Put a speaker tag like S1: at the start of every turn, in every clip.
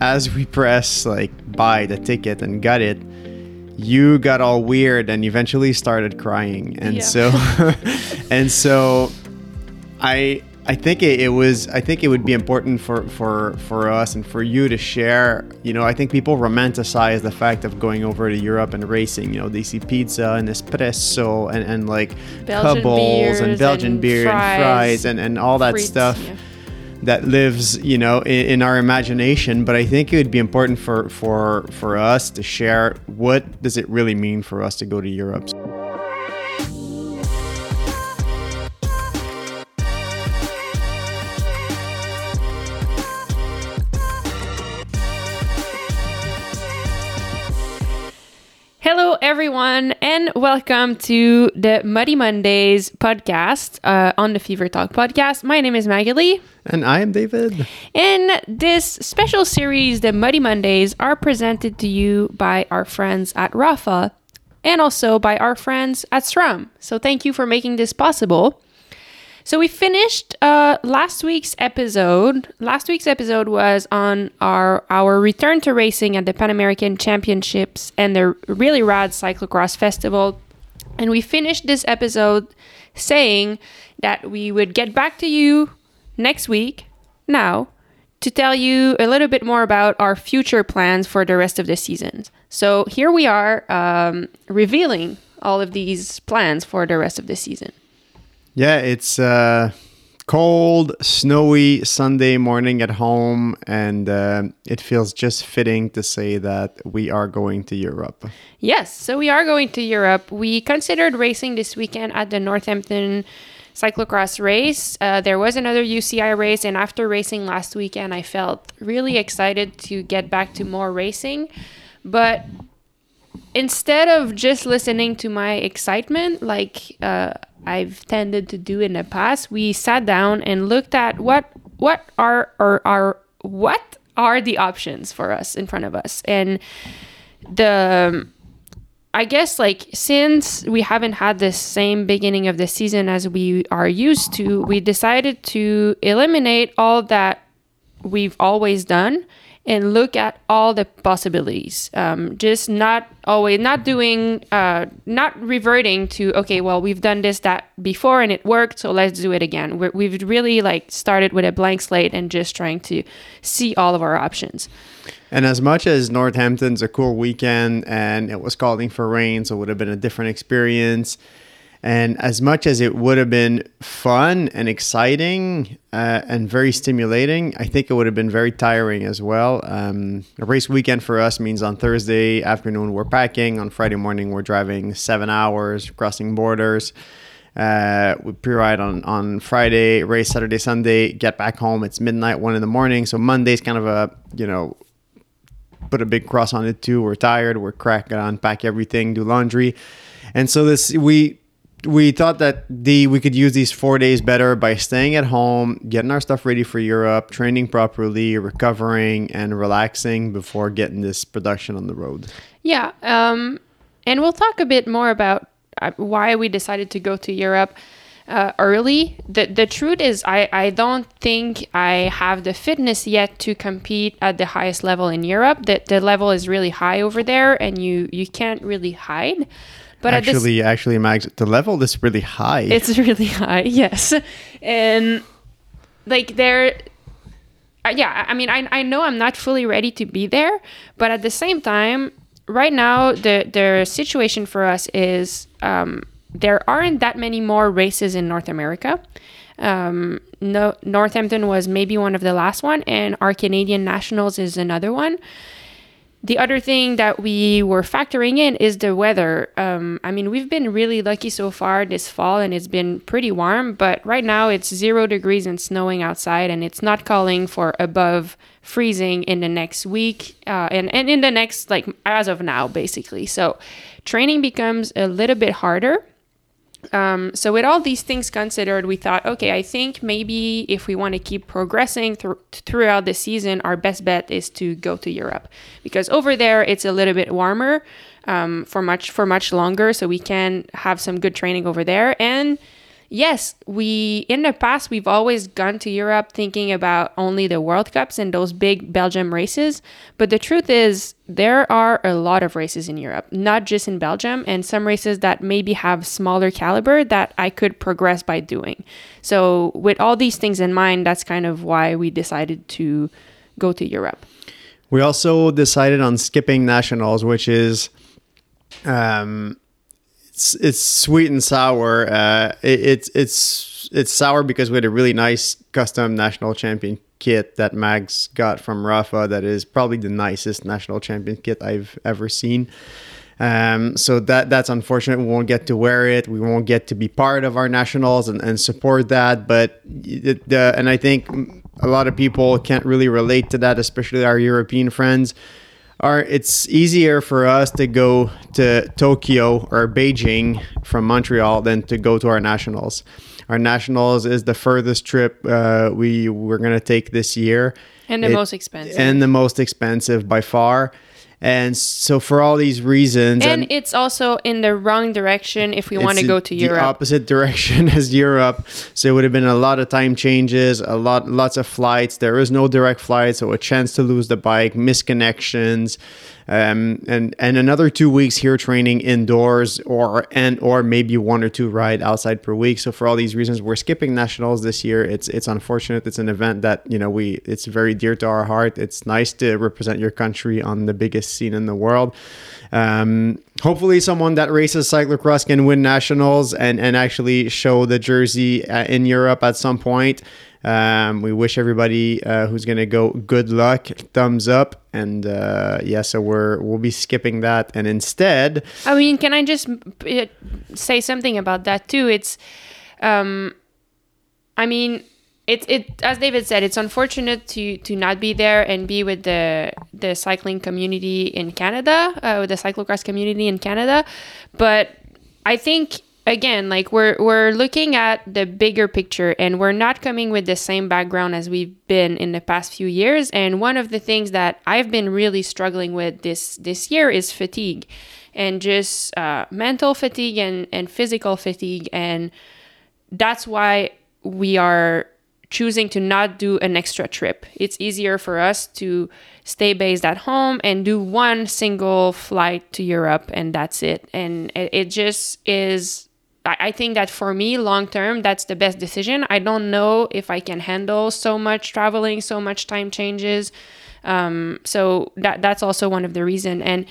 S1: as we press like buy the ticket and got it, you got all weird and eventually started crying. And
S2: Yeah.
S1: so and so I I think it, it was I think it would be important for, for for us and for you to share. You know, I think people romanticize the fact of going over to Europe and racing. You know, they see pizza and espresso and, and like
S2: Belgian
S1: cubbles and Belgian
S2: and
S1: beer and fries and, and all that stuff
S2: yeah.
S1: That lives, you know, in, in our imagination. But I think it would be important for for for us to share what does it really mean for us to go to Europe.
S2: Everyone, and welcome to the Muddy Mondays podcast uh, on the Fever Talk podcast. My name is Maghalie.
S1: And I am David.
S2: In this special series, the Muddy Mondays are presented to you by our friends at Rapha and also by our friends at SRAM. So thank you for making this possible. So we finished uh, last week's episode. Last week's episode was on our our return to racing at the Pan American Championships and the really rad cyclocross festival. And we finished this episode saying that we would get back to you next week now to tell you a little bit more about our future plans for the rest of the season. So here we are um, revealing all of these plans for the rest of the season.
S1: Yeah, it's uh, cold, snowy Sunday morning at home, and uh, it feels just fitting to say that we are going to Europe.
S2: Yes, so we are going to Europe. We considered racing this weekend at the Northampton cyclocross race. Uh, there was another UCI race, and after racing last weekend, I felt really excited to get back to more racing. But instead of just listening to my excitement, like uh, I've tended to do in the past, we sat down and looked at what what are or are what are the options for us in front of us. And the I guess like since we haven't had the same beginning of the season as we are used to, we decided to eliminate all that we've always done and look at all the possibilities. Um, just not always not doing uh, not reverting to okay, well we've done this that before and it worked, so let's do it again. We're, we've really like started with a blank slate and just trying to see all of our options.
S1: And as much as Northampton's a cool weekend and it was calling for rain, so it would have been a different experience. And as much as it would have been fun and exciting uh, and very stimulating, I think it would have been very tiring as well. Um, a race weekend for us means on Thursday afternoon we're packing, on Friday morning we're driving seven hours, crossing borders. Uh, we pre-ride on on Friday, race Saturday, Sunday, get back home. It's midnight, one in the morning. So Monday's kind of a you know put a big cross on it too. We're tired. We're cracking on, pack everything, do laundry, and so this we we thought that the we could use these four days better by staying at home, getting our stuff ready for Europe, training properly, recovering, and relaxing before getting this production on the road.
S2: Yeah, um, and we'll talk a bit more about uh, why we decided to go to Europe uh, early. The the truth is, I I don't think I have the fitness yet to compete at the highest level in Europe. The the level is really high over there, and you you can't really hide. But at this,
S1: actually, actually, Mags, the level is really high.
S2: it's really high, yes. And like there uh, yeah, I mean I I know I'm not fully ready to be there, but at the same time, right now the the situation for us is um, there aren't that many more races in North America. Um, no, Northampton was maybe one of the last one, and our Canadian Nationals is another one. The other thing that we were factoring in is the weather. Um, I mean, we've been really lucky so far this fall and it's been pretty warm, but right now it's zero degrees and snowing outside, and it's not calling for above freezing in the next week uh, and, and in the next, like, as of now, basically. So training becomes a little bit harder. Um, so with all these things considered, we thought, okay, I think maybe if we want to keep progressing thr- throughout the season, our best bet is to go to Europe because over there it's a little bit warmer um, for much for much longer, so we can have some good training over there. And yes, we in the past we've always gone to Europe thinking about only the World Cups and those big Belgium races, but the truth is there are a lot of races in Europe, not just in Belgium, and some races that maybe have smaller caliber that I could progress by doing. So with all these things in mind, that's kind of why we decided to go to Europe.
S1: We also decided on skipping nationals, which is um, it's it's sweet and sour. Uh, it, it's it's it's sour because we had a really nice custom national champion kit that Mags got from Rapha. That is probably the nicest national champion kit I've ever seen. Um, so that that's unfortunate. We won't get to wear it. We won't get to be part of our nationals and, and support that. But it, the and I think a lot of people can't really relate to that, especially our European friends. Are it's easier for us to go to Tokyo or Beijing from Montreal than to go to our nationals. Our nationals is the furthest trip uh, we we're gonna take this year,
S2: and the it, most expensive,
S1: and the most expensive by far. And so, for all these reasons,
S2: and, and it's also in the wrong direction if we want to go to
S1: the
S2: Europe.
S1: opposite direction as Europe. So it would have been a lot of time changes, a lot, lots of flights. There is no direct flight, so a chance to lose the bike, misconnections um, and and another two weeks here training indoors or and or maybe one or two ride outside per week. So for all these reasons, we're skipping nationals this year. It's it's unfortunate. It's an event that you know we it's very dear to our heart. It's nice to represent your country on the biggest scene in the world. Um, hopefully, someone that races cyclocross can win nationals and and actually show the jersey uh, in Europe at some point. Um, we wish everybody uh, who's going to go good luck, thumbs up, and uh, yeah, so we're we'll be skipping that, and instead,
S2: I mean, can I just say something about that too? It's, um, I mean, it's it as David said, it's unfortunate to to not be there and be with the the cycling community in Canada, uh, with the cyclocross community in Canada, but I think again like we're we're looking at the bigger picture and we're not coming with the same background as we've been in the past few years. And one of the things that I've been really struggling with this this year is fatigue and just uh, mental fatigue and and physical fatigue. And that's why we are choosing to not do an extra trip. It's easier for us to stay based at home and do one single flight to Europe and that's it. And it, just is I think that for me, long term, that's the best decision. I don't know if I can handle so much traveling, so much time changes. Um, so that that's also one of the reason. And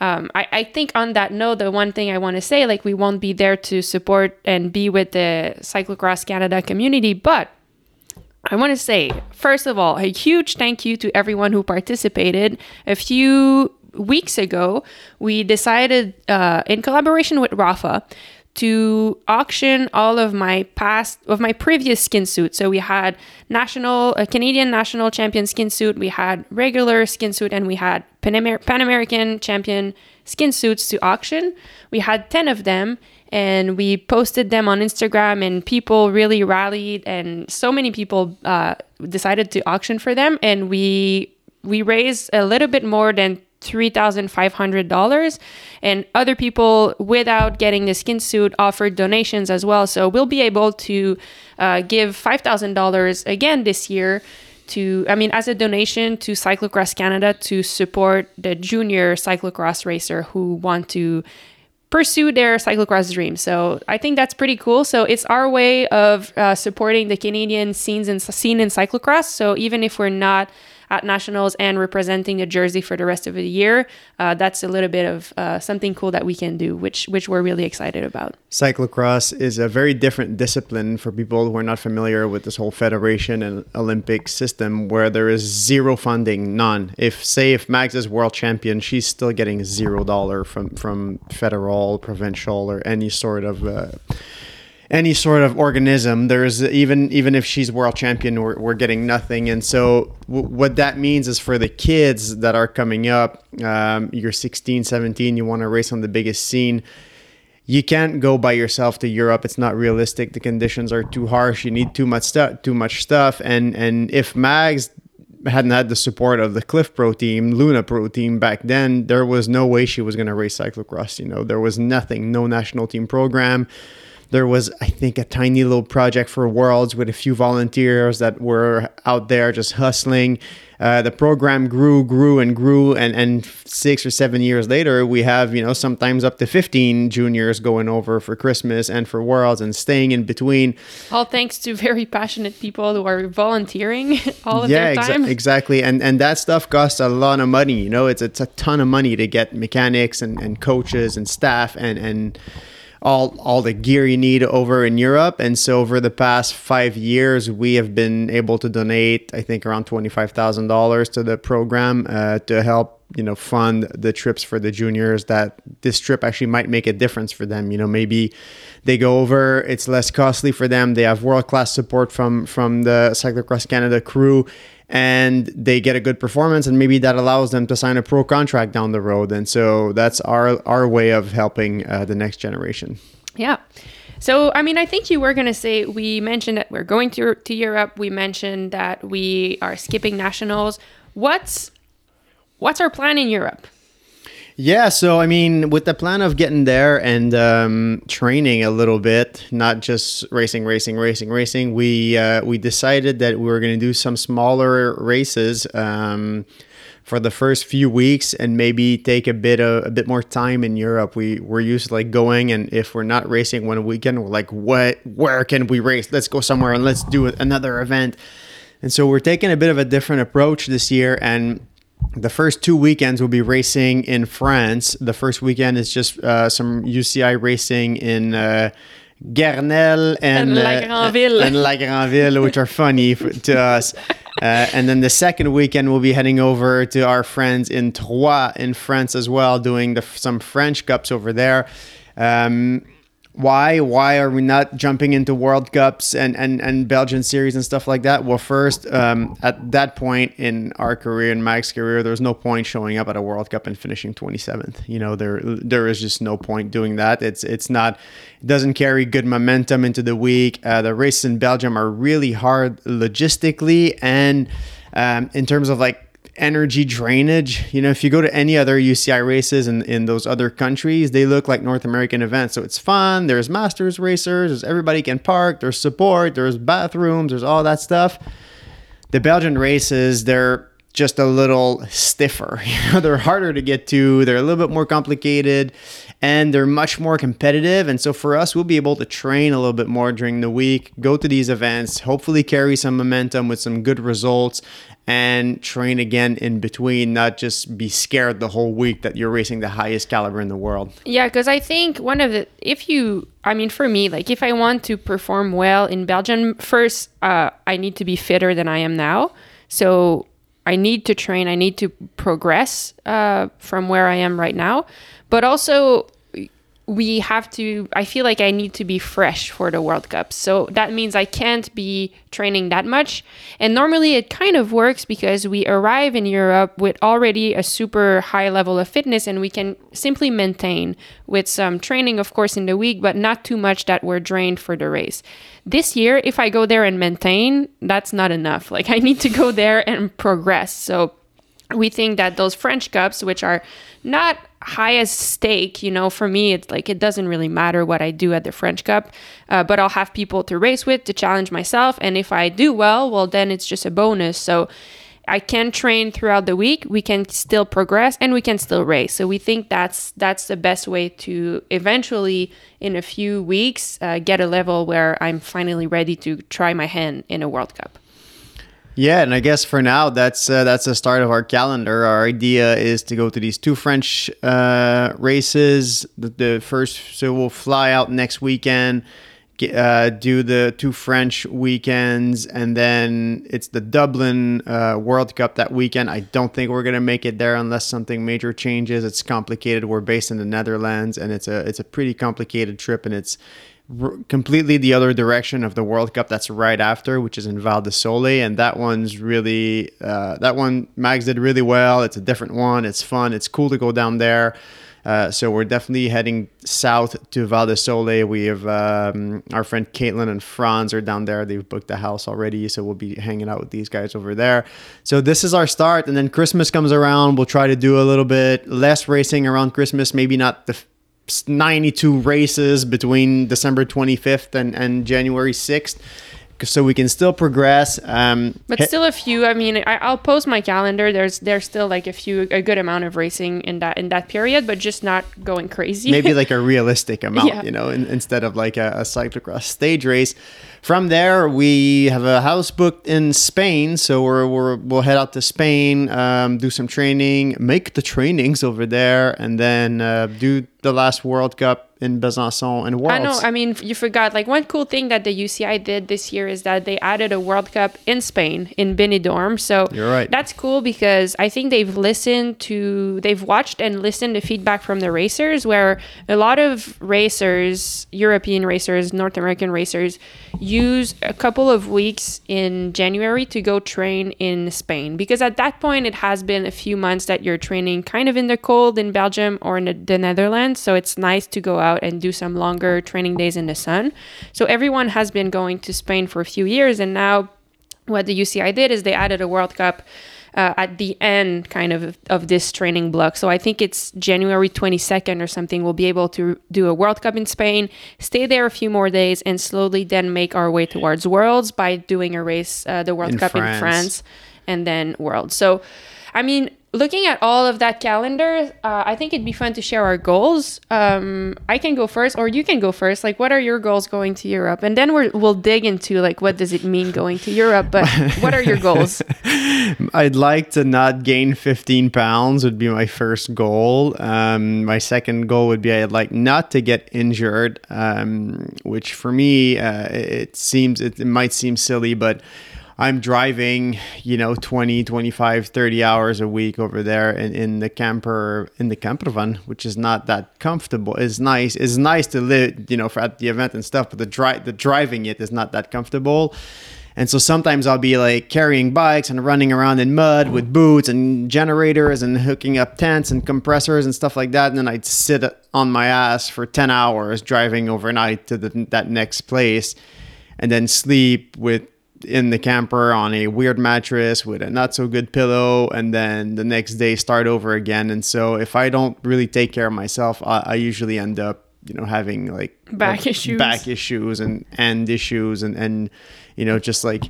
S2: um, I, I think on that note, the one thing I want to say, like we won't be there to support and be with the Cyclocross Canada community, but I want to say, first of all, a huge thank you to everyone who participated. A few weeks ago, we decided, uh, in collaboration with Rapha, to auction all of my past of my previous skin suit. So we had national a Canadian national champion skin suit, we had regular skin suit, and we had Pan, Amer- Pan American champion skin suits to auction. We had 10 of them and we posted them on Instagram and people really rallied and so many people uh, decided to auction for them and we we raised a little bit more than $3,500. And other people, without getting the skin suit, offered donations as well. So we'll be able to uh, give $5,000 again this year to, I mean, as a donation to Cyclocross Canada to support the junior cyclocross racer who want to pursue their cyclocross dream. So I think that's pretty cool. So it's our way of uh, supporting the Canadian scenes and scene in cyclocross. So even if we're not at nationals and representing the jersey for the rest of the year, uh, that's a little bit of uh, something cool that we can do, which which we're really excited about.
S1: Cyclocross is a very different discipline for people who are not familiar with this whole federation and Olympic system, where there is zero funding, none. If say if Mags is world champion, she's still getting zero dollar from from federal, provincial, or any sort of. Uh, any sort of organism there's even even if she's world champion we're, we're getting nothing and so w- what that means is for the kids that are coming up um, you're 16 17 you want to race on the biggest scene you can't go by yourself to Europe. It's not realistic. The conditions are too harsh. You need too much stuff. Too much stuff. And and if Mags hadn't had the support of the Clif Pro team, Luna Pro team back then, there was no way she was going to race cyclocross. You know, there was nothing. No national team program there was, I think, a tiny little project for Worlds with a few volunteers that were out there just hustling. Uh, the program grew, grew, and grew, and and six or seven years later, we have you know sometimes up to fifteen juniors going over for Christmas and for Worlds and staying in between.
S2: All thanks to very passionate people who are volunteering all of
S1: yeah,
S2: their time.
S1: exa- exactly, and and that stuff costs a lot of money. You know, it's it's a ton of money to get mechanics and, and coaches and staff and and all all the gear you need over in Europe. And so over the past five years, we have been able to donate, I think, around twenty five thousand dollars to the program uh, to help you know fund the trips for the juniors. That this trip actually might make a difference for them. You know, maybe they go over, it's less costly for them. They have world class support from from the Cyclocross Canada crew and they get a good performance and maybe that allows them to sign a pro contract down the road and so that's our our way of helping uh, the next generation
S2: Yeah. So, I mean, I think you were going to say we mentioned that we're going to to Europe. We mentioned that we are skipping nationals. What's what's our plan in Europe?
S1: Yeah so i mean with the plan of getting there and um, training a little bit not just racing racing racing racing we uh, we decided that we were going to do some smaller races um, for the first few weeks and maybe take a bit of a bit more time in Europe. We we're used to like going and if we're not racing one weekend, we're like, what where can we race? Let's go somewhere and let's do another event. And so we're taking a bit of a different approach this year and the first two weekends will be racing in France. The first weekend is just uh, some UCI racing in uh, Gernelle and,
S2: And La
S1: uh, and La Grandville, which are funny for, to us. Uh, and then the second weekend, we'll be heading over to our friends in Troyes in France as well, doing the, some French Cups over there. Um, why why are we not jumping into World Cups and, and, and Belgian series and stuff like that? Well, first, um, at that point in our career, in Mike's career, there's no point showing up at a World Cup and finishing 27th. You know, there there is just no point doing that. It's it's not it doesn't carry good momentum into the week. Uh, the races in Belgium are really hard logistically and um, in terms of like energy drainage. You know, if you go to any other UCI races in, in those other countries, they look like North American events. So it's fun. There's masters racers, there's everybody can park, there's support, there's bathrooms, there's all that stuff. The Belgian races, they're just a little stiffer. You know, they're harder to get to, they're a little bit more complicated, and they're much more competitive. And so for us, we'll be able to train a little bit more during the week, go to these events, hopefully carry some momentum with some good results, and train again in between, not just be scared the whole week that you're racing the highest caliber in the world.
S2: Yeah, because I think one of the if you, I mean, for me, like if I want to perform well in Belgium, first uh, I need to be fitter than I am now. So I need to train. I need to progress uh, from where I am right now, but also we have to i feel like i need to be fresh for the world cup. So that means i can't be training that much. And normally it kind of works because we arrive in europe with already a super high level of fitness and we can simply maintain with some training of course in the week but not too much that we're drained for the race. This year if i go there and maintain that's not enough. Like i need to go there and progress. So we think that those French cups, which are not high as stake, you know, for me, it's like it doesn't really matter what I do at the French Cup, uh, but I'll have people to race with to challenge myself. And if I do well, well, then it's just a bonus. So I can train throughout the week. We can still progress and we can still race. So we think that's that's the best way to eventually, in a few weeks, uh, get a level where I'm finally ready to try my hand in a World Cup.
S1: Yeah, and I guess for now that's uh, that's the start of our calendar. Our idea is to go to these two French uh, races. The, the, first, so we'll fly out next weekend, uh, do the two French weekends, and then it's the Dublin uh, World Cup that weekend. I don't think we're gonna make it there unless something major changes. It's complicated. We're based in the Netherlands, and it's a it's a pretty complicated trip, and it's completely the other direction of the World Cup that's right after, which is in Val di Sole, and that one's really uh, that one Mags did really well. It's a different one. It's fun. It's cool to go down there. Uh, so we're definitely heading south to Val di Sole. We have um, our friend Caitlin and Franz are down there. They've booked a house already, so we'll be hanging out with these guys over there. So this is our start, and then Christmas comes around. We'll try to do a little bit less racing around Christmas. Maybe not the 92 races between December 25th and, and January 6th so we can still progress. Um,
S2: but still a few. I mean, I, will post my calendar. There's there's still like a few a good amount of racing in that in that period, but just not going crazy.
S1: Maybe like a realistic amount, yeah. you know, in, instead of like a, a cyclocross stage race. From there, we have a house booked in Spain, so we're, we're we'll head out to Spain, um, do some training, make the trainings over there, and then uh, do the last World Cup in Besançon and Worlds.
S2: I know. I mean, you forgot. Like one cool thing that the UCI did this year is that they added a World Cup in Spain in Benidorm. So
S1: you're right.
S2: That's cool because I think they've listened to, they've watched and listened to feedback from the racers, where a lot of racers, European racers, North American racers, use a couple of weeks in January to go train in Spain because at that point it has been a few months that you're training kind of in the cold in Belgium or in the, the Netherlands. So it's nice to go out and do some longer training days in the sun. So everyone has been going to Spain for a few years, and now what the UCI did is they added a World Cup. Uh, at the end kind of of this training block. So I think it's January 22nd or something. We'll be able to do a World Cup in Spain, stay there a few more days, and slowly then make our way towards Worlds by doing a race, uh, the World in Cup France. in France, and then Worlds. So, I mean, looking at all of that calendar, uh, I think it'd be fun to share our goals. Um, I can go first, or you can go first. Like, what are your goals going to Europe? And then we will dig into like what does it mean going to Europe. But what are your goals?
S1: I'd like to not gain 15 pounds. Would be my first goal. Um, my second goal would be I'd like not to get injured. Um, which for me, uh, it seems it, it might seem silly, but I'm driving, you know, 20, 25, 30 hours a week over there in, in the camper, in the camper van, which is not that comfortable. It's nice. It's nice to live, you know, for at the event and stuff, but the dri- the driving it is not that comfortable. And so sometimes I'll be like carrying bikes and running around in mud with boots and generators and hooking up tents and compressors and stuff like that. And then I'd sit on my ass for 10 hours driving overnight to the, that next place and then sleep with in the camper on a weird mattress with a not so good pillow and then the next day start over again. And so if i don't really take care of myself i, I usually end up you know having like
S2: back
S1: like
S2: issues?
S1: back issues and and issues and and you know just like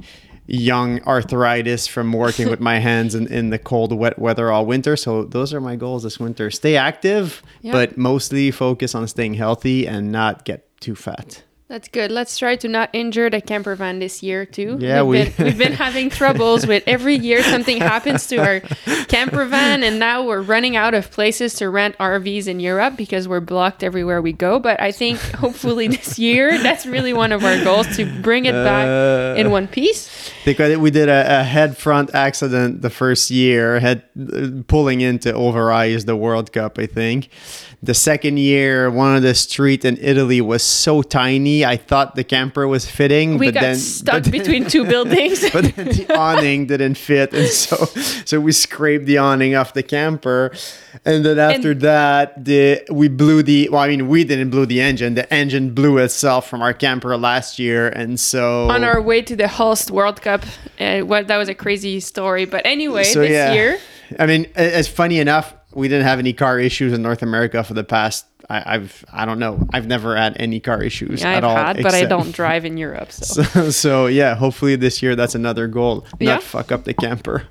S1: young arthritis from working with my hands in, in the cold wet weather all winter. So those are my goals this winter. Stay active but mostly focus on staying healthy and not get too fat
S2: that's good. Let's try to not injure the camper van this year too.
S1: Yeah,
S2: we've, we... been, we've been having troubles with every year something happens to our camper van, and now we're running out of places to rent RVs in Europe because we're blocked everywhere we go. But I think hopefully this year, that's really one of our goals to bring it back uh, in one piece.
S1: Because we did a, a head front accident the first year, head uh, pulling into Overijse the World Cup, I think. The second year, one of the street in Italy was so tiny, I thought the camper was fitting.
S2: We but got then, stuck then, between two buildings.
S1: but then the awning didn't fit, and so so we scraped the awning off the camper, and then after and, that, the we blew the. Well, I mean, we didn't blow the engine. The engine blew itself from our camper last year, and so
S2: on our way to the Hulst World Cup, uh, well, that was a crazy story. But anyway, so, this yeah. year.
S1: I mean, it's funny enough we didn't have any car issues in North America for the past. I, I've I don't know. I've never had any car issues yeah, at I've all.
S2: Had, but I don't drive in Europe. So.
S1: so. so yeah, hopefully this year that's another goal. Yeah. Not fuck up the camper.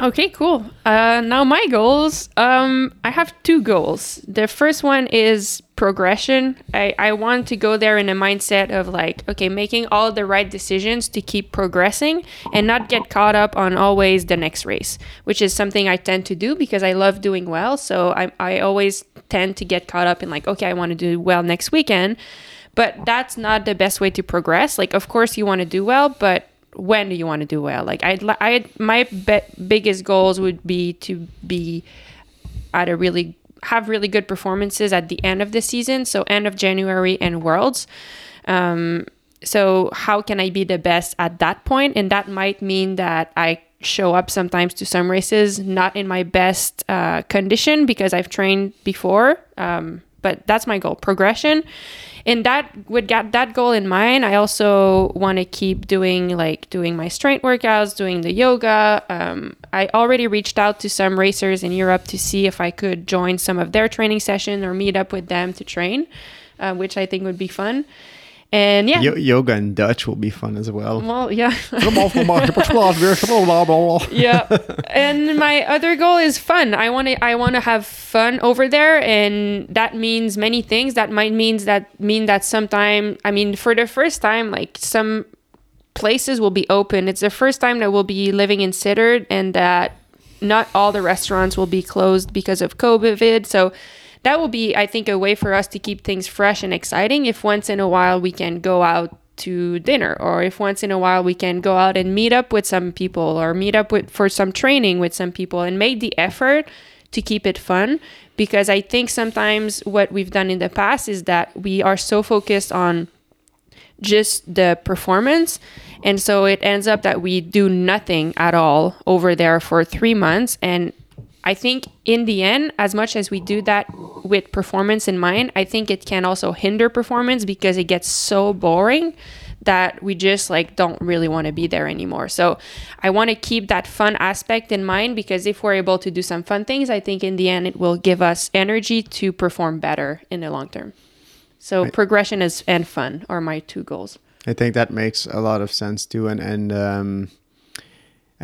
S2: Okay, cool. Uh, now my goals. Um, I have two goals. The first one is progression. I, I want to go there in a mindset of like, okay, making all the right decisions to keep progressing and not get caught up on always the next race, which is something I tend to do because I love doing well. So I, I always tend to get caught up in like, okay, I want to do well next weekend. But that's not the best way to progress. Like, of course, you want to do well, but when do you want to do well? Like I, I, my be- biggest goals would be to be at a really have really good performances at the end of the season, so end of January and Worlds. Um, so how can I be the best at that point? And that might mean that I show up sometimes to some races not in my best uh, condition because I've trained before. Um, but that's my goal progression and that with that, that goal in mind i also want to keep doing like doing my strength workouts doing the yoga. Um, i already reached out to some racers in europe to see if i could join some of their training session or meet up with them to train uh, which i think would be fun and yeah.
S1: Yo- yoga and Dutch will be fun as well.
S2: well yeah. Yeah and my other goal is fun. I want to i want to have fun over there and that means many things. That might means that mean that sometime i mean for the first time like some places will be open. It's the first time that we'll be living in Sittard and that not all the restaurants will be closed because of covid. So that will be i think a way for us to keep things fresh and exciting. If once in a while we can go out to dinner or if once in a while we can go out and meet up with some people or meet up with for some training with some people and make the effort to keep it fun. Because i think sometimes what we've done in the past is that we are so focused on just the performance and so it ends up that we do nothing at all over there for 3 months and I think in the end, as much as we do that with performance in mind, I think it can also hinder performance because it gets so boring that we just like don't really want to be there anymore. So I want to keep that fun aspect in mind because if we're able to do some fun things, I think in the end it will give us energy to perform better in the long term. So progression is and fun are my two goals.
S1: I think that makes a lot of sense too, and and um,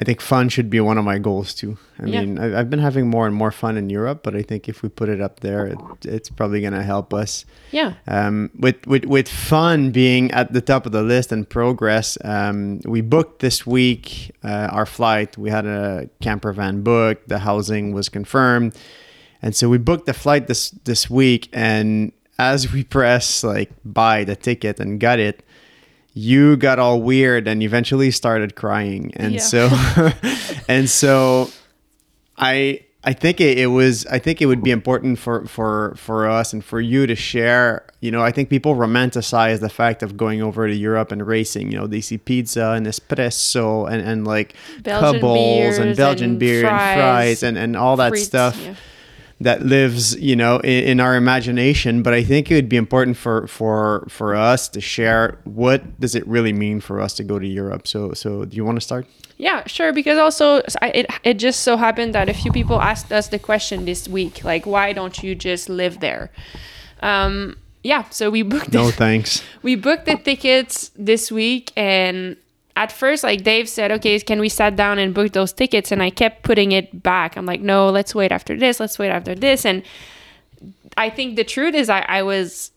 S1: I think fun should be one of my goals too. I
S2: Yeah.
S1: mean, I, I've been having more and more fun in Europe, but I think if we put it up there, it, it's probably going to help us.
S2: Yeah.
S1: Um, with, with with fun being at the top of the list and progress, um, we booked this week uh, our flight. We had a camper van booked. The housing was confirmed, and so we booked the flight this this week. And as we press like buy the ticket and got it, you got all weird and eventually started crying. And
S2: Yeah.
S1: so and so I I think it, it was I think it would be important for for for us and for you to share. You know, I think people romanticize the fact of going over to Europe and racing. You know, they see pizza and espresso and and like
S2: Belgian
S1: cubbles and Belgian
S2: and
S1: beer and
S2: fries,
S1: and and all that
S2: Frites,
S1: stuff
S2: yeah.
S1: That lives you know in, in our imagination but i think it would be important for for for us to share what does it really mean for us to go to europe so so do you want to start
S2: Yeah, sure. Because also, I, it it just so happened that a few people asked us the question this week, like, why don't you just live there? Um, yeah. So we booked.
S1: no
S2: it.
S1: thanks
S2: we booked the tickets this week, and at first, like Dave said, okay, can we sat down and book those tickets? And I kept putting it back. I'm like, no, let's wait after this. Let's wait after this. And I think the truth is, I, I was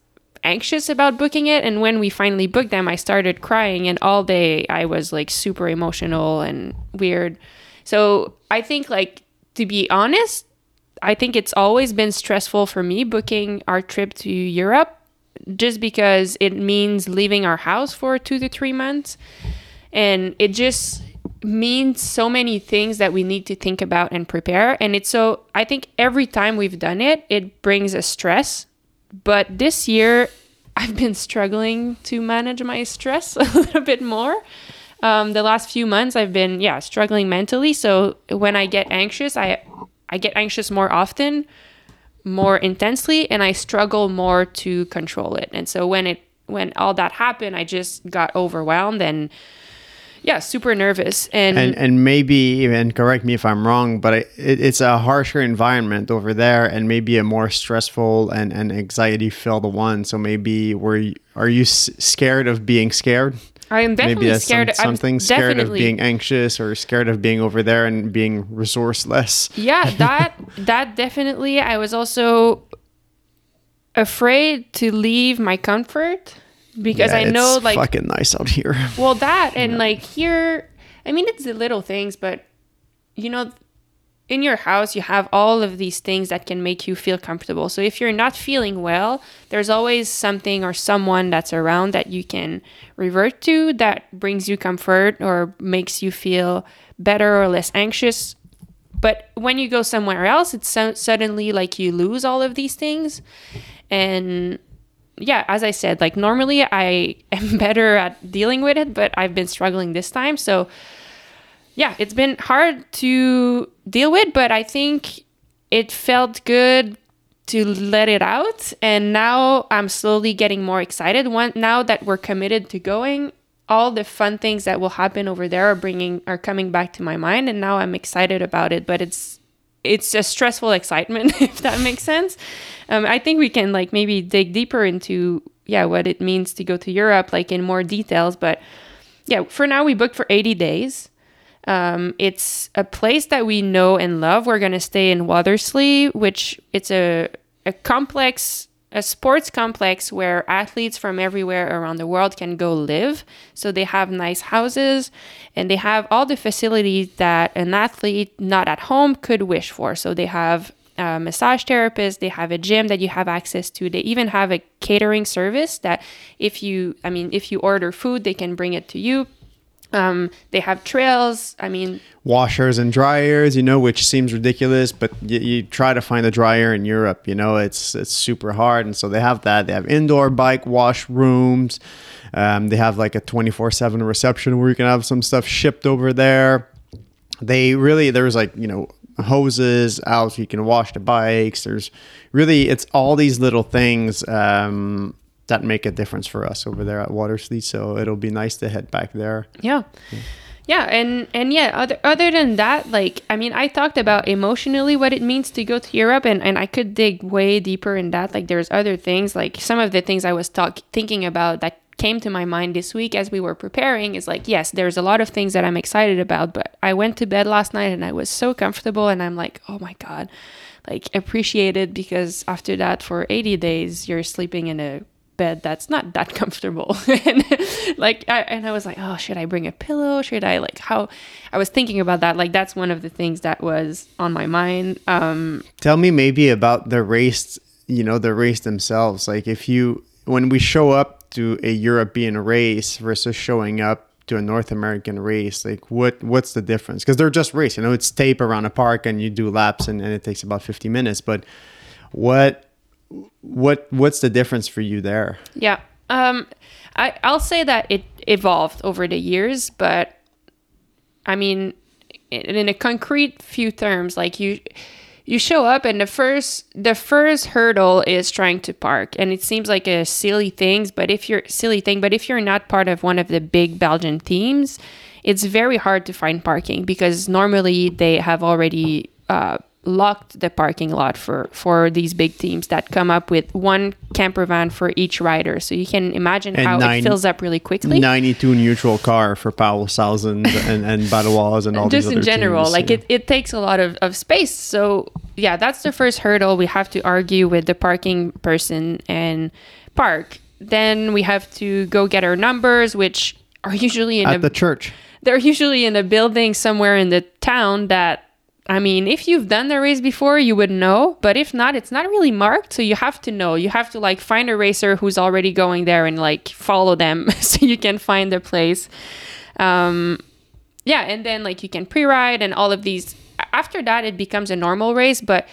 S2: anxious about booking it and when we finally booked them i started crying and all day i was like super emotional and weird so i think like to be honest i think it's always been stressful for me booking our trip to europe just because it means leaving our house for two to three months and it just means so many things that we need to think about and prepare. And it's so i think every time we've done it it brings a stress. But this year i've been struggling to manage my stress a little bit more. Um, the last few months i've been yeah struggling mentally. So when i get anxious i i get anxious more often more intensely and i struggle more to control it. And so when it when all that happened i just got overwhelmed and yeah super nervous and,
S1: and and maybe even correct me if i'm wrong but it, it's a harsher environment over there and maybe a more stressful and and anxiety filled one. So maybe were you, are you s- scared of being scared?
S2: I am definitely
S1: maybe that's some-
S2: scared. I'm
S1: something scared of being anxious or scared of being over there and being resourceless.
S2: Yeah that that definitely i was also afraid to leave my comfort because
S1: Yeah,
S2: i know like
S1: fucking nice out here.
S2: well that and like here i mean it's the little things but you know in your house you have all of these things that can make you feel comfortable. So if you're not feeling well there's always something or someone that's around that you can revert to that brings you comfort or makes you feel better or less anxious. But when you go somewhere else it's so- suddenly like you lose all of these things. And yeah as i said like normally i am better at dealing with it but i've been struggling this time. So yeah it's been hard to deal with but i think it felt good to let it out. And now i'm slowly getting more excited. One now that we're committed to going all the fun things that will happen over there are bringing are coming back to my mind and now i'm excited about it. But it's it's a stressful excitement if that makes sense um, i think we can like maybe dig deeper into yeah what it means to go to europe like in more details but yeah for now we booked for 80 days um, it's a place that we know and love. We're gonna stay in Watersley, which it's a a complex, a sports complex where athletes from everywhere around the world can go live. So they have nice houses, and they have all the facilities that an athlete not at home could wish for. So they have a massage therapist, they have a gym that you have access to. They even have a catering service that if you, I mean, if you order food, they can bring it to you. Um, they have trails. I mean,
S1: washers and dryers, you know, which seems ridiculous, but you, you, try to find a dryer in Europe, you know, it's it's super hard, and so they have that. They have indoor bike wash rooms. Um, they have like a twenty four seven reception where you can have some stuff shipped over there. They really there's like you know hoses out so you can wash the bikes. There's really it's all these little things. Um, that make a difference for us over there at Watersley. So it'll be nice to head back there.
S2: Yeah. yeah. Yeah, and and yeah, other other than that, like I mean, I talked about emotionally what it means to go to Europe, and and I could dig way deeper in that. Like, there's other things, like some of the things I was talk thinking about that came to my mind this week as we were preparing is like, yes, there's a lot of things that I'm excited about, but I went to bed last night and I was so comfortable, and I'm like, oh my god, like appreciated because after that for 80 days you're sleeping in a bed that's not that comfortable and like I, and i was like oh should i bring a pillow should i like how i was thinking about that like that's one of the things that was on my mind um
S1: tell me maybe about the race you know the race themselves like if you when we show up to a european race versus showing up to a North American race, like what what's the difference? Because they're just race, you know, it's tape around a park and you do laps and, and it takes about 50 minutes. But what what what's the difference for you there?
S2: Yeah. Um, I, I'll say that it evolved over the years, but I mean, in, a concrete few terms, like you, you show up and the first the first hurdle is trying to park and it seems like a silly thing but if you're silly thing but if you're not part of one of the big belgian teams it's very hard to find parking because normally they have already uh, locked the parking lot for for these big teams that come up with one camper van for each rider. So you can imagine and how it fills up really quickly.
S1: 92 neutral car for Pauwels Sauzen and and Baloise and all
S2: just in general
S1: teams,
S2: like yeah. it, it takes a lot of, of space. So yeah that's the first hurdle. We have to argue with the parking person and park. Then we have to go get our numbers which are usually in
S1: at
S2: a,
S1: the church.
S2: they're usually in a building somewhere in the town that I mean, if you've done the race before, you would know, but if not, it's not really marked, so you have to know. You have to like find a racer who's already going there and like follow them so you can find their place. Um, yeah, and then like you can pre-ride and all of these. After that, it becomes a normal race, but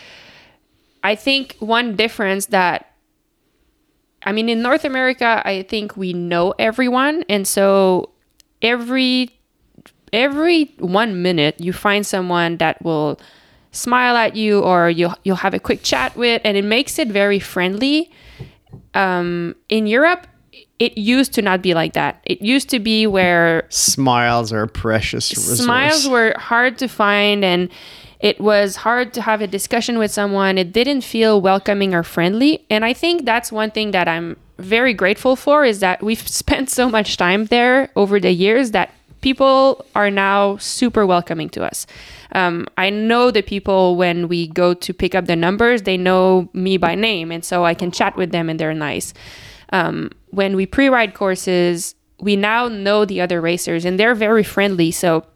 S2: I think one difference that I mean, in North America, I think we know everyone, and so every every one minute you find someone that will smile at you or you'll you'll have a quick chat with and it makes it very friendly. Um, in europe it used to not be like that. It used to be where
S1: smiles are precious resource.
S2: smiles were hard to find and it was hard to have a discussion with someone. It didn't feel welcoming or friendly and i think that's one thing that i'm very grateful for is that we've spent so much time there over the years that people are now super welcoming to us. Um, I know the people when we go to pick up the numbers, they know me by name, and so I can chat with them and they're nice. Um, when we pre ride courses, we now know the other racers and they're very friendly. So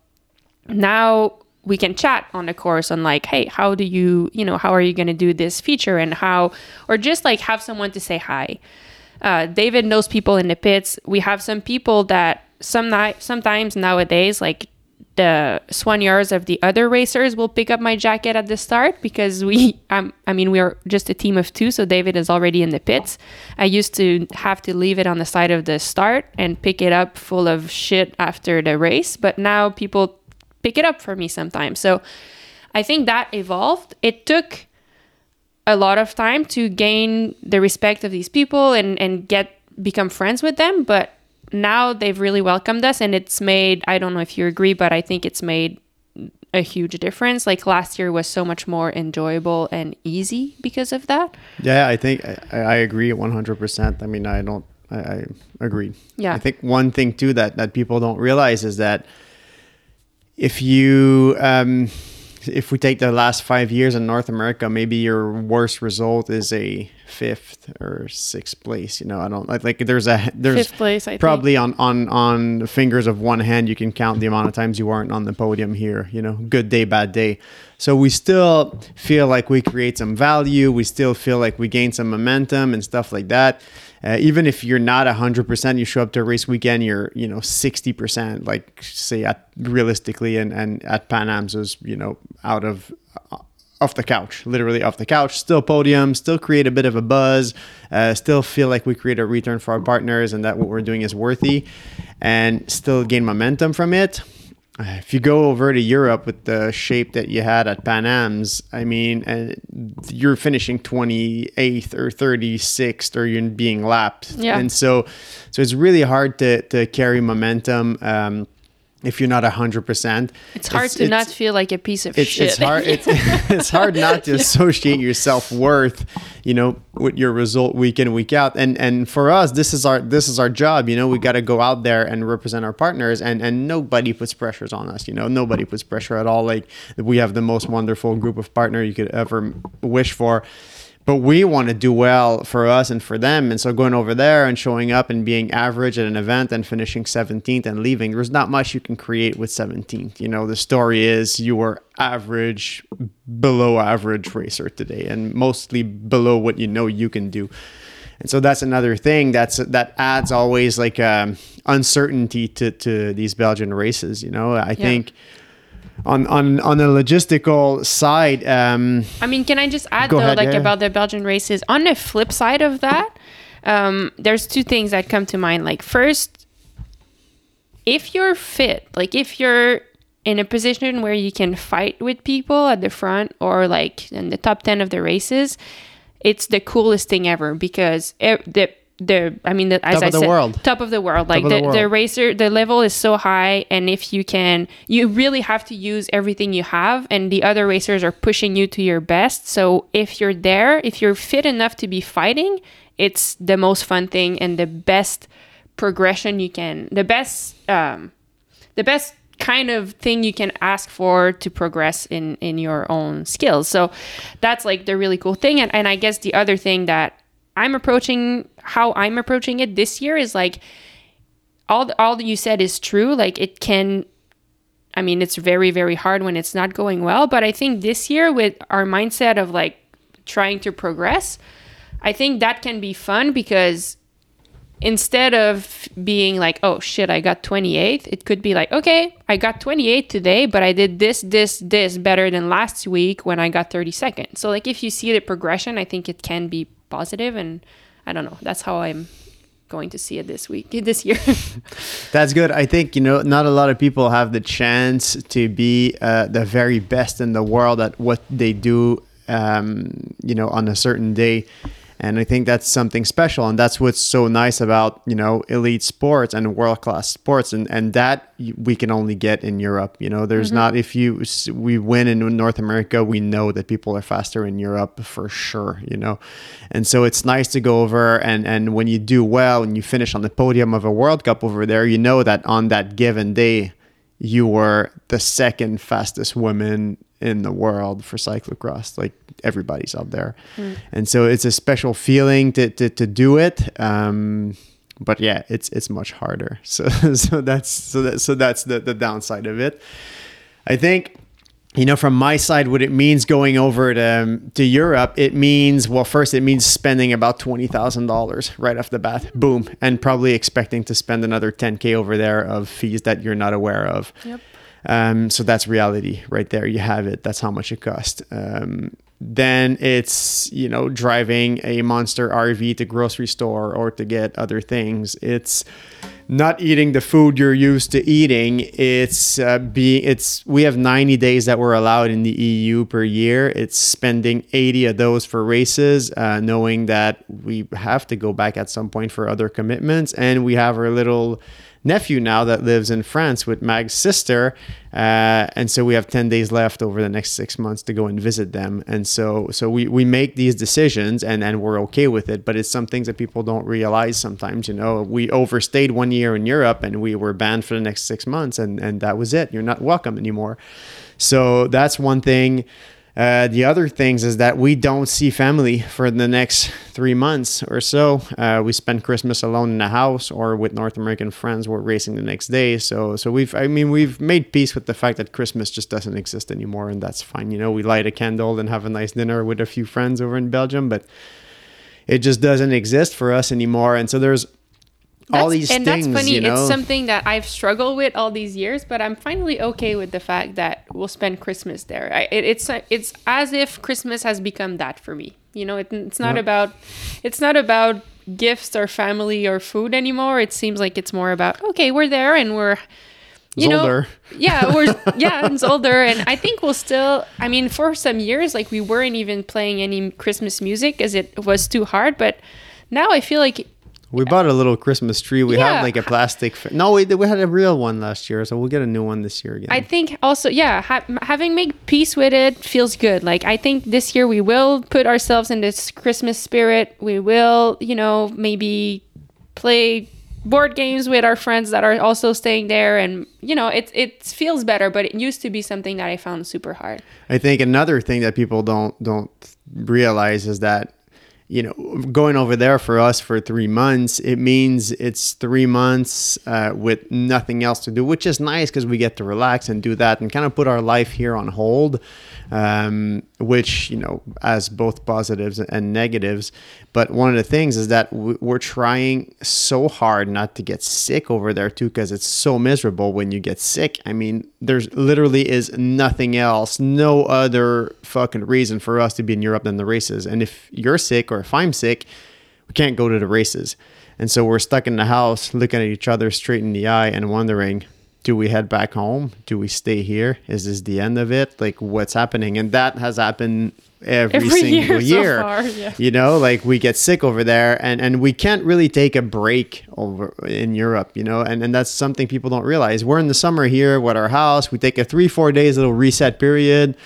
S2: now we can chat on the course on like, hey, how do you, you know, how are you going to do this feature and how, or just like have someone to say hi. Uh, David knows people in the pits. We have some people that some sometimes nowadays, like the soigneurs of the other racers will pick up my jacket at the start because we um, I mean we are just a team of two so David is already in the pits. I used to have to leave it on the side of the start and pick it up full of shit after the race, but now people pick it up for me sometimes. So I think that evolved. It took a lot of time to gain the respect of these people and and get become friends with them but now they've really welcomed us and it's made i don't know if you agree but i think it's made a huge difference like last year was so much more enjoyable and easy because of that
S1: Yeah, I think I, I agree 100%. I mean, I don't, I, I agree.
S2: Yeah.
S1: I think one thing too that, that people don't realize is that if you, um, if we take the last five years in North America, maybe your worst result is a fifth or sixth place. You know, I don't like, like there's a, there's
S2: Fifth place, I think.
S1: probably on, on, on the fingers of one hand, you can count the amount of times you weren't on the podium here, you know, good day, bad day. So we still feel like we create some value. We still feel like we gain some momentum and stuff like that. Uh, even if you're not 100%, you show up to a race weekend, you're, you know, 60%, like say at realistically and, and at Pan Am's was, you know, out of, uh, off the couch, literally off the couch, still podium, still create a bit of a buzz, uh, still feel like we create a return for our partners and that what we're doing is worthy and still gain momentum from it. If you go over to Europe with the shape that you had at Pan Am's, I mean, uh, you're finishing 28th or 36th or you're being lapped.
S2: Yeah.
S1: And so, so it's really hard to, to carry momentum um, if you're not 100%.
S2: it's hard to not feel like a piece of
S1: it's,
S2: shit.
S1: it's hard it's, it's hard not to associate your self-worth you know with your result week in week out. And and for us this is our this is our job you know we got to go out there and represent our partners and and nobody puts pressures on us you know nobody puts pressure at all. Like we have the most wonderful group of partner you could ever wish for but we want to do well for us and for them. And so going over there and showing up and being average at an event and finishing 17th and leaving, there's not much you can create with 17th. You know, the story is you were average, below average racer today and mostly below what you know you can do. And so that's another thing that's that adds always like um, uncertainty to, to these Belgian races. You know, I think on on on the logistical side, um,
S2: I mean, can I just add though,
S1: ahead,
S2: like
S1: yeah,
S2: about the Belgian races? On the flip side of that, um, there's two things that come to mind. Like first, if you're fit, like if you're in a position where you can fight with people at the front or like in the top ten of the races, it's the coolest thing ever because it, the the I mean, the, as
S1: Top
S2: I
S1: of the
S2: said,
S1: world.
S2: top of the world. Like the,
S1: the
S2: the, racer, the level is so high, and if you can, you really have to use everything you have, and the other racers are pushing you to your best. So if you're there, if you're fit enough to be fighting, it's the most fun thing and the best progression you can, the best, um, the best kind of thing you can ask for to progress in in your own skills. So that's like the really cool thing, and and I guess the other thing that I'm approaching how I'm approaching it this year is like all all that you said is true. Like it can I mean, it's very very hard when it's not going well, but I think this year with our mindset of like trying to progress, I think that can be fun because instead of being like, "Oh shit, I got 28th," it could be like, "Okay, I got 28 today, but I did this this this better than last week when I got 32nd." So like if you see the progression, I think it can be positive and I don't know. That's how I'm going to see it this week this year.
S1: That's good. I think, you know, not a lot of people have the chance to be uh, the very best in the world at what they do, um, you know, on a certain day. And I think that's something special. And that's what's so nice about, you know, elite sports and world class sports. And, and that we can only get in Europe. You know, there's mm-hmm. not, if you, we win in North America, we know that people are faster in Europe for sure, you know. And so it's nice to go over and, and when you do well and you finish on the podium of a World Cup over there, you know that on that given day, you were the second fastest woman in the world for cyclocross. Like everybody's up there. And so it's a special feeling to, to, to do it. Um, but yeah, it's it's much harder. So so that's so that so that's the, the downside of it. I think you know from my side what it means going over to to Europe it means well first it means spending about $20,000 right off the bat boom and probably expecting to spend another 10k over there of fees that you're not aware of
S2: Yep.
S1: Um, so that's reality right there. You have it. That's how much it costs um, then it's you know driving a monster RV to grocery store or to get other things. It's not eating the food you're used to eating. It's uh, being it's we have 90 days that we're allowed in the EU per year. It's spending 80 of those for races, uh, knowing that we have to go back at some point for other commitments, and we have our little nephew now that lives in France with Mag's sister, uh, and so we have ten days left over the next six months to go and visit them. And so so we we make these decisions and and we're okay with it. But it's some things that people don't realize sometimes. You know, we overstayed one year in Europe and we were banned for the next six months, and and that was it. You're not welcome anymore. So that's one thing. Uh, the other things is that we don't see family for the next three months or so. Uh, we spend Christmas alone in the house or with North American friends. We're racing the next day, so so we've I mean we've made peace with the fact that Christmas just doesn't exist anymore, and that's fine. You know, we light a candle and have a nice dinner with a few friends over in Belgium, but it just doesn't exist for us anymore. And so there's all these
S2: and
S1: things.
S2: that's funny.
S1: You know?
S2: It's something that I've struggled with all these years, but I'm finally okay with the fact that we'll spend Christmas there. I, it, it's it's as if Christmas has become that for me. You know, it, it's not
S1: Yeah.
S2: about it's not about gifts or family or food anymore. It seems like it's more about okay, we're there and we're you know
S1: older.
S2: yeah we're yeah it's older and i think we'll still i mean for some years like we weren't even playing any christmas music because it was too hard but now i feel like
S1: We bought a little Christmas tree. We
S2: Yeah.
S1: have like a plastic. Fa- no, we we had a real one last year, so we'll get a new one this year again.
S2: I think also, yeah, ha- having made peace with it feels good. Like I think this year we will put ourselves in this Christmas spirit. We will, you know, maybe play board games with our friends that are also staying there, and you know, it it feels better. But it used to be something that I found super hard.
S1: I think another thing that people don't don't realize is that you know going over there for us for three months it means it's three months uh, with nothing else to do which is nice because we get to relax and do that and kind of put our life here on hold um, which you know has both positives and negatives. But one of the things is that we're trying so hard not to get sick over there too because it's so miserable when you get sick. I mean there's literally is nothing else no other fucking reason for us to be in europe than the races. And if you're sick or if i'm sick we can't go to the races. And so we're stuck in the house looking at each other straight in the eye and wondering do we head back home? Do we stay here? Is this the end of it? Like what's happening? And that has happened every,
S2: Every
S1: single
S2: year so far, yeah.
S1: you know like we get sick over there and and we can't really take a break over in europe you know? And and that's something people don't realize. We're in the summer here with our house. We take a three four days little reset period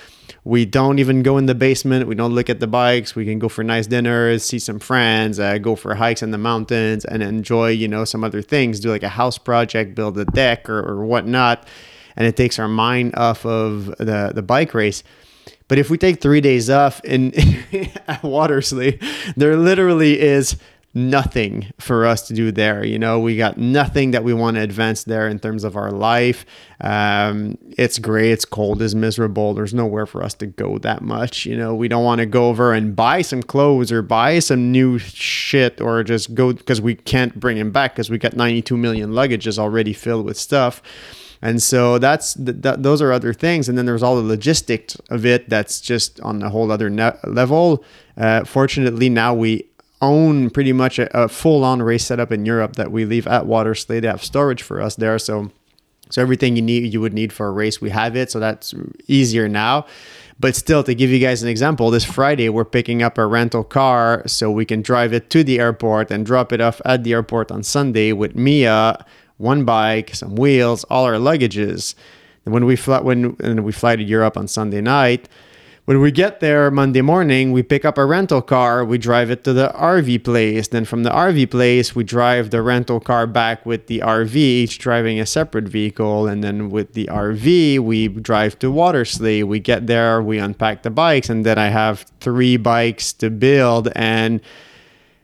S1: we don't even go in the basement. We don't look at the bikes. We can go for nice dinners see some friends uh, go for hikes in the mountains and enjoy you know some other things do like a house project build a deck or, or whatnot. And it takes our mind off of the the bike race. But if we take three days off in at Watersley, there literally is nothing for us to do there. You know, we got nothing that we want to advance there in terms of our life. Um, it's gray, it's cold, it's miserable. There's nowhere for us to go that much. You know, we don't want to go over and buy some clothes or buy some new shit or just go because we can't bring them back because we got 92 million luggages already filled with stuff. And so that's th- th- those are other things, and then there's all the logistics of it. That's just on a whole other ne- level. Uh, fortunately, now we own pretty much a, a full-on race setup in Europe that we leave at Watersley. They have storage for us there, so so everything you need you would need for a race, we have it. So that's easier now. But still, to give you guys an example, this Friday we're picking up a rental car so we can drive it to the airport and drop it off at the airport on Sunday with Mia, one bike, some wheels, all our luggages. And when we fly when and we fly to Europe on Sunday night, when we get there Monday morning, we pick up a rental car, we drive it to the RV place. Then from the RV place, we drive the rental car back with the RV, each driving a separate vehicle. And then with the RV, we drive to Watersley. We get there, we unpack the bikes, and then I have three bikes to build and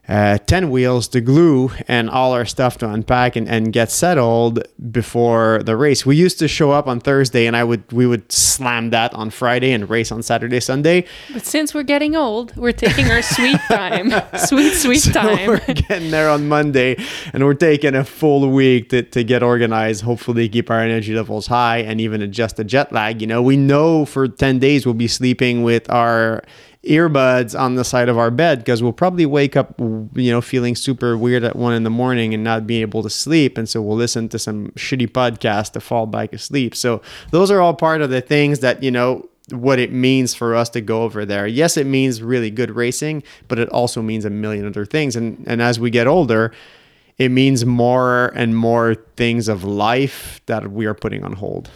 S1: uh, 10 wheels to glue and all our stuff to unpack and, and get settled before the race. We used to show up on Thursday and I would we would slam that on Friday and race on Saturday, Sunday.
S2: But since we're getting old, we're taking our sweet time, sweet sweet
S1: So
S2: time.
S1: we're getting there on Monday and we're taking a full week to, to get organized, hopefully keep our energy levels high and even adjust the jet lag. You know, we know for 10 days we'll be sleeping with our earbuds on the side of our bed because we'll probably wake up you know feeling super weird at one in the morning and not be able to sleep. And so we'll listen to some shitty podcast to fall back asleep. So those are all part of the things that you know what it means for us to go over there. Yes it means really good racing but it also means a million other things. And and as we get older it means more and more things of life that we are putting on hold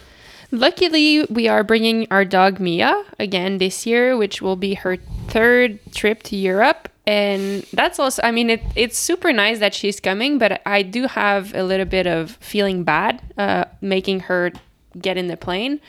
S2: Luckily, we are bringing our dog Mia again this year, which will be her third trip to Europe. And that's also, I mean, it, it's super nice that she's coming, but I do have a little bit of feeling bad uh, making her get in the plane.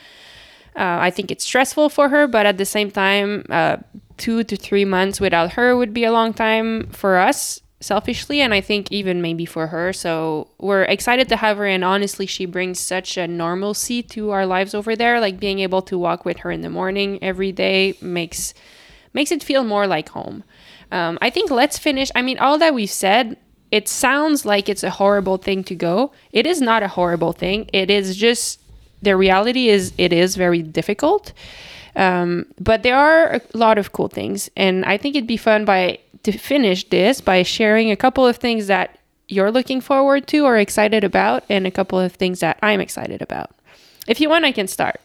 S2: Uh, I think it's stressful for her, but at the same time, uh, two to three months without her would be a long time for us selfishly and I think even maybe for her. So we're excited to have her and honestly she brings such a normalcy to our lives over there. Like being able to walk with her in the morning every day makes makes it feel more like home. Um, I think let's finish. I mean, all that we've said, it sounds like it's a horrible thing to go. It is not a horrible thing. It is just the reality is it is very difficult. Um, but there are a lot of cool things, and I think it'd be fun by to finish this by sharing a couple of things that you're looking forward to or excited about, and a couple of things that I'm excited about. If you want, I can start.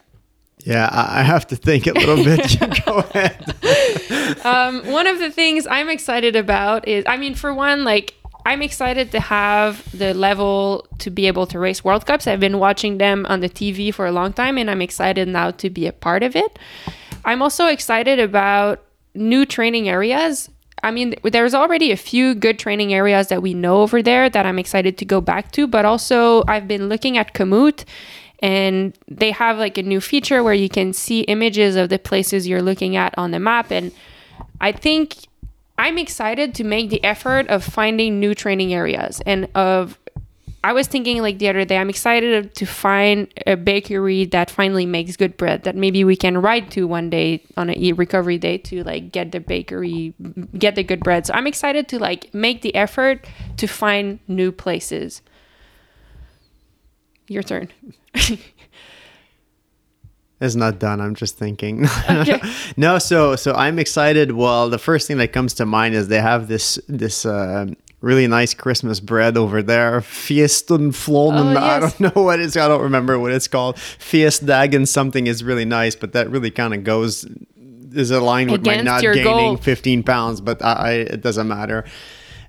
S1: Yeah, I have to think a little bit. Go ahead.
S2: um, one of the things I'm excited about is, I mean, for one, like I'm excited to have the level to be able to race World Cups. I've been watching them on the TV for a long time, and I'm excited now to be a part of it. I'm also excited about new training areas. I mean, there's already a few good training areas that we know over there that I'm excited to go back to, but also I've been looking at Komoot and they have like a new feature where you can see images of the places you're looking at on the map. And I think I'm excited to make the effort of finding new training areas and of I was thinking like the other day, I'm excited to find a bakery that finally makes good bread that maybe we can ride to one day on a recovery day to like get the bakery, get the good bread. So I'm excited to like make the effort to find new places. Your turn.
S1: It's not done. I'm just thinking. Okay. no, so so I'm excited. Well, the first thing that comes to mind is they have this this uh, really nice Christmas bread over there. Fieston Flonen. Oh, yes. I don't know what it's. I don't remember what it's called. Fiestdagen something is really nice, but that really kind of goes is aligned with Against my not gaining goal. 15 pounds. But I, I, it doesn't matter.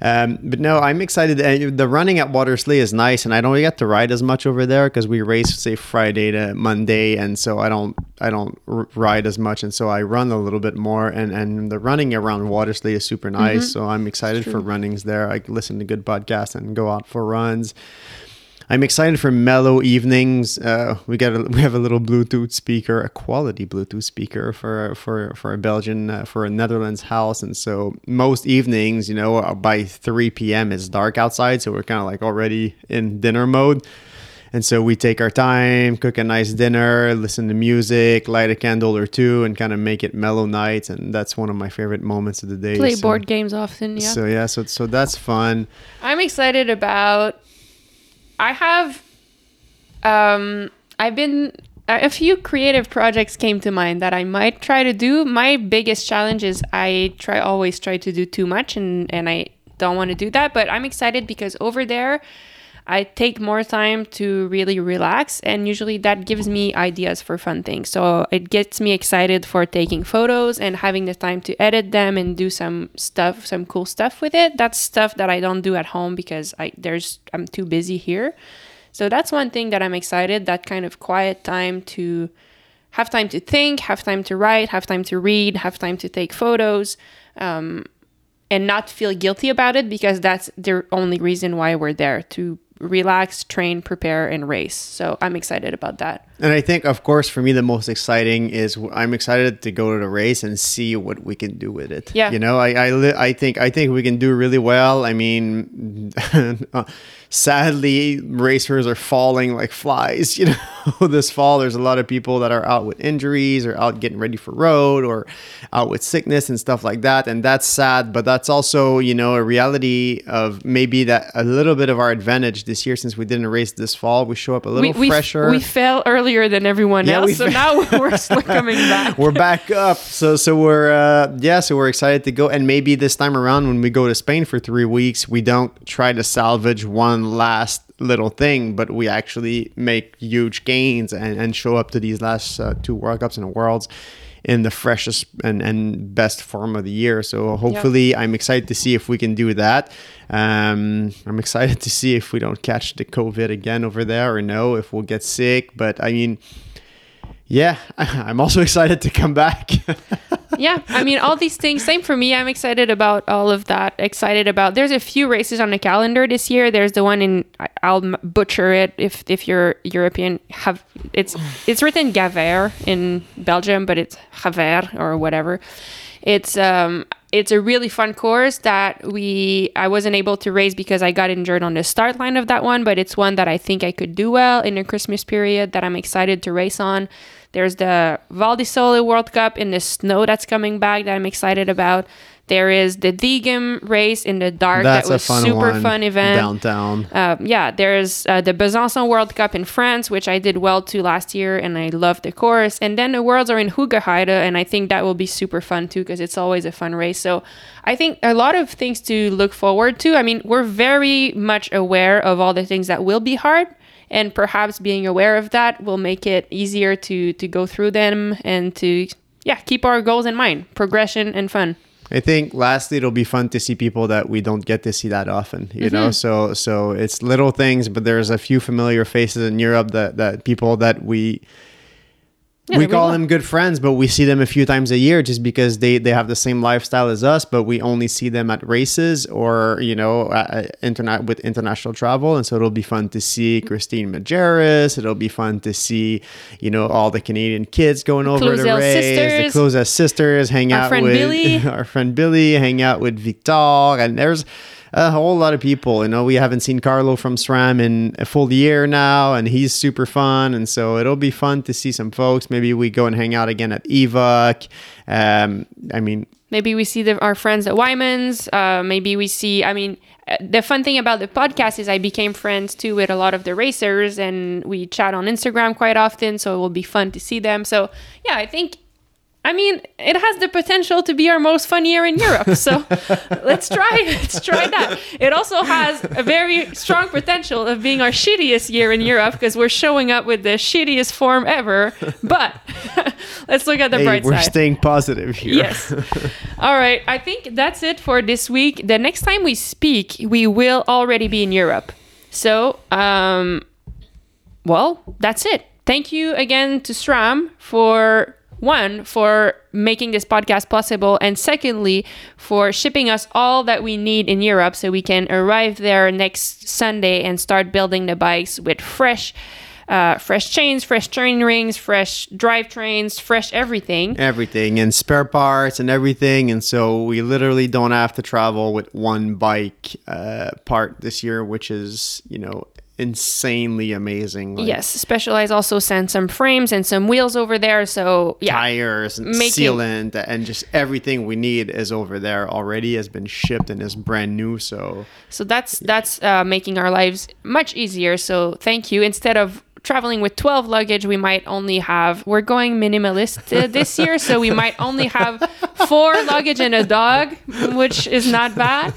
S1: Um, but no, I'm excited. Uh, the running at Watersley is nice, and I don't get to ride as much over there because we race say Friday to Monday, and so I don't I don't r- ride as much, and so I run a little bit more. And and the running around Watersley is super nice, mm-hmm. so I'm excited for runnings there. I listen to good podcasts and go out for runs. I'm excited for mellow evenings. Uh, we got a, we have a little Bluetooth speaker, a quality Bluetooth speaker for for for a Belgian uh, for a Netherlands house, and so most evenings, you know, uh, by 3 p.m. it's dark outside, so we're kind of like already in dinner mode. And so we take our time, cook a nice dinner, listen to music, light a candle or two, and kind of make it mellow nights. And that's one of my favorite moments of the day.
S2: Play so, board games often, yeah.
S1: So yeah, so so that's fun.
S2: I'm excited about I have um I've been a few creative projects came to mind that I might try to do. My biggest challenge is I try always try to do too much and and I don't want to do that, but I'm excited because over there I take more time to really relax, and usually that gives me ideas for fun things. So it gets me excited for taking photos and having the time to edit them and do some stuff, some cool stuff with it. That's stuff that I don't do at home because I there's I'm too busy here. So that's one thing that I'm excited. That kind of quiet time to have time to think, have time to write, have time to read, have time to take photos. Um, and not feel guilty about it because that's the only reason why we're there to relax, train, prepare, and race. So I'm excited about that.
S1: And I think, of course, for me, the most exciting is I'm excited to go to the race and see what we can do with it.
S2: Yeah.
S1: You know, I I, I think I think we can do really well. I mean, uh, sadly, racers are falling like flies. You know, this fall there's a lot of people that are out with injuries or out getting ready for road or out with sickness and stuff like that, and that's sad. But that's also you know a reality of maybe that a little bit of our advantage this year since we didn't race this fall. We show up a little
S2: we,
S1: fresher.
S2: We, we fell early earlier than everyone
S1: Yeah,
S2: else. So now we're still coming back.
S1: we're back up. So so we're uh, yeah, so we're excited to go. And maybe this time around, when we go to Spain for three weeks, we don't try to salvage one last little thing, but we actually make huge gains and, and show up to these last uh, two World Cups and Worlds in the freshest and, and best form of the year. So hopefully, I'm excited to see if we can do that. Um, I'm excited to see if we don't catch the COVID again over there or no, if we'll get sick. But I mean, yeah, I'm also excited to come back.
S2: Yeah, I mean, all these things. Same for me. I'm excited about all of that. Excited about. There's a few races on the calendar this year. There's the one in. I'll butcher it if if you're European. Have it's it's written Gaver in Belgium, but it's Gaver or whatever. It's um it's a really fun course that we I wasn't able to race because I got injured on the start line of that one, but it's one that I think I could do well in the Christmas period that I'm excited to race on. There's the Val di Sole World Cup in the snow that's coming back that I'm excited about. There is the Diegem race in the dark
S1: That's
S2: that was
S1: a fun
S2: super
S1: one
S2: fun event.
S1: downtown.
S2: Uh, yeah, there's uh, the Besançon World Cup in France, which I did well to last year, and I love the course. And then the Worlds are in Hoogerheide, and I think that will be super fun too, because it's always a fun race. So I think a lot of things to look forward to. I mean, we're very much aware of all the things that will be hard, and perhaps being aware of that will make it easier to to go through them and to yeah keep our goals in mind, progression and fun.
S1: I think lastly it'll be fun to see people that we don't get to see that often, you mm-hmm. know. So so it's little things, but there's a few familiar faces in Europe that that people that we
S2: Yeah,
S1: we call them good friends, but we see them a few times a year just because they they have the same lifestyle as us, but we only see them at races or you know uh, internet with international travel, and so it'll be fun to see Christine Majerus. It'll be fun to see you know all the Canadian kids going over to race,
S2: sisters.
S1: the Clozel sisters, hang
S2: Our
S1: out
S2: friend
S1: with
S2: Billy.
S1: our friend Billy, hang out with Victor, and there's a whole lot of people. You know, we haven't seen Carlo from SRAM in a full year now, and he's super fun. And so it'll be fun to see some folks. Maybe we go and hang out again at EVOC. Um, I mean,
S2: Maybe we see the, our friends at Wyman's. Uh, maybe we see, I mean, uh, the fun thing about the podcast is I became friends too with a lot of the racers and we chat on Instagram quite often. So it will be fun to see them. So, yeah, I think, I mean, it has the potential to be our most fun year in Europe. So let's try, let's try that. It also has a very strong potential of being our shittiest year in Europe because we're showing up with the shittiest form ever. But let's look at the
S1: hey,
S2: bright
S1: we're
S2: side.
S1: staying positive here.
S2: Yes. All right. I think that's it for this week. The next time we speak, we will already be in Europe. So, um, well, that's it. Thank you again to SRAM for one, for making this podcast possible, and secondly, for shipping us all that we need in Europe so we can arrive there next Sunday and start building the bikes with fresh. Uh, fresh chains, fresh turning rings, fresh drivetrains, fresh everything.
S1: Everything and spare parts and everything. And so we literally don't have to travel with one bike uh, part this year, which is, you know, insanely amazing. Like,
S2: Yes, Specialized also sent some frames and some wheels over there. So yeah,
S1: tires and
S2: Making-
S1: sealant and just everything we need is over there already has been shipped and is brand new so
S2: so that's that's uh, making our lives much easier. So thank you. Instead of traveling with 12 luggage we might only have we're going minimalist uh, this year so we might only have four luggage and a dog which is not bad.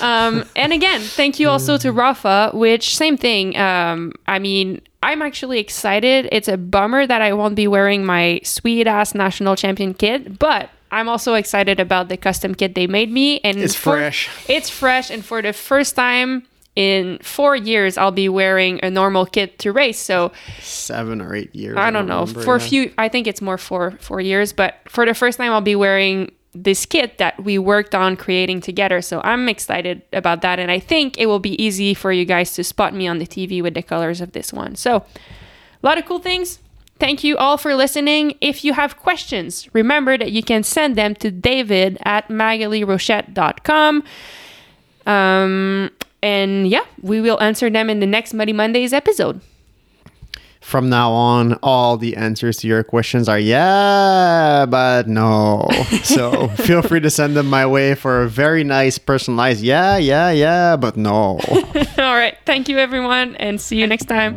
S2: Um, and again thank you also to Rapha which same thing um, i mean i'm actually excited. It's a bummer that i won't be wearing my sweet ass national champion kit but i'm also excited about the custom kit they made me and
S1: It's
S2: for-
S1: fresh.
S2: it's fresh and for the first time in four years i'll be wearing a normal kit to race so
S1: seven or eight years
S2: I don't know.
S1: remember,
S2: For a few, I think it's more for four years. But for the first time, I'll be wearing this kit that we worked on creating together. So I'm excited about that, and I think it will be easy for you guys to spot me on the TV with the colors of this one. So a lot of cool things. Thank you all for listening. If you have questions, remember that you can send them to david at maghalierochette.com. Um, and yeah, we will answer them in the next Muddy Mondays episode.
S1: from now on all the answers to your questions are yeah but no so feel free to send them my way for a very nice personalized yeah yeah yeah but no
S2: All right. Thank you, everyone, and see you next time.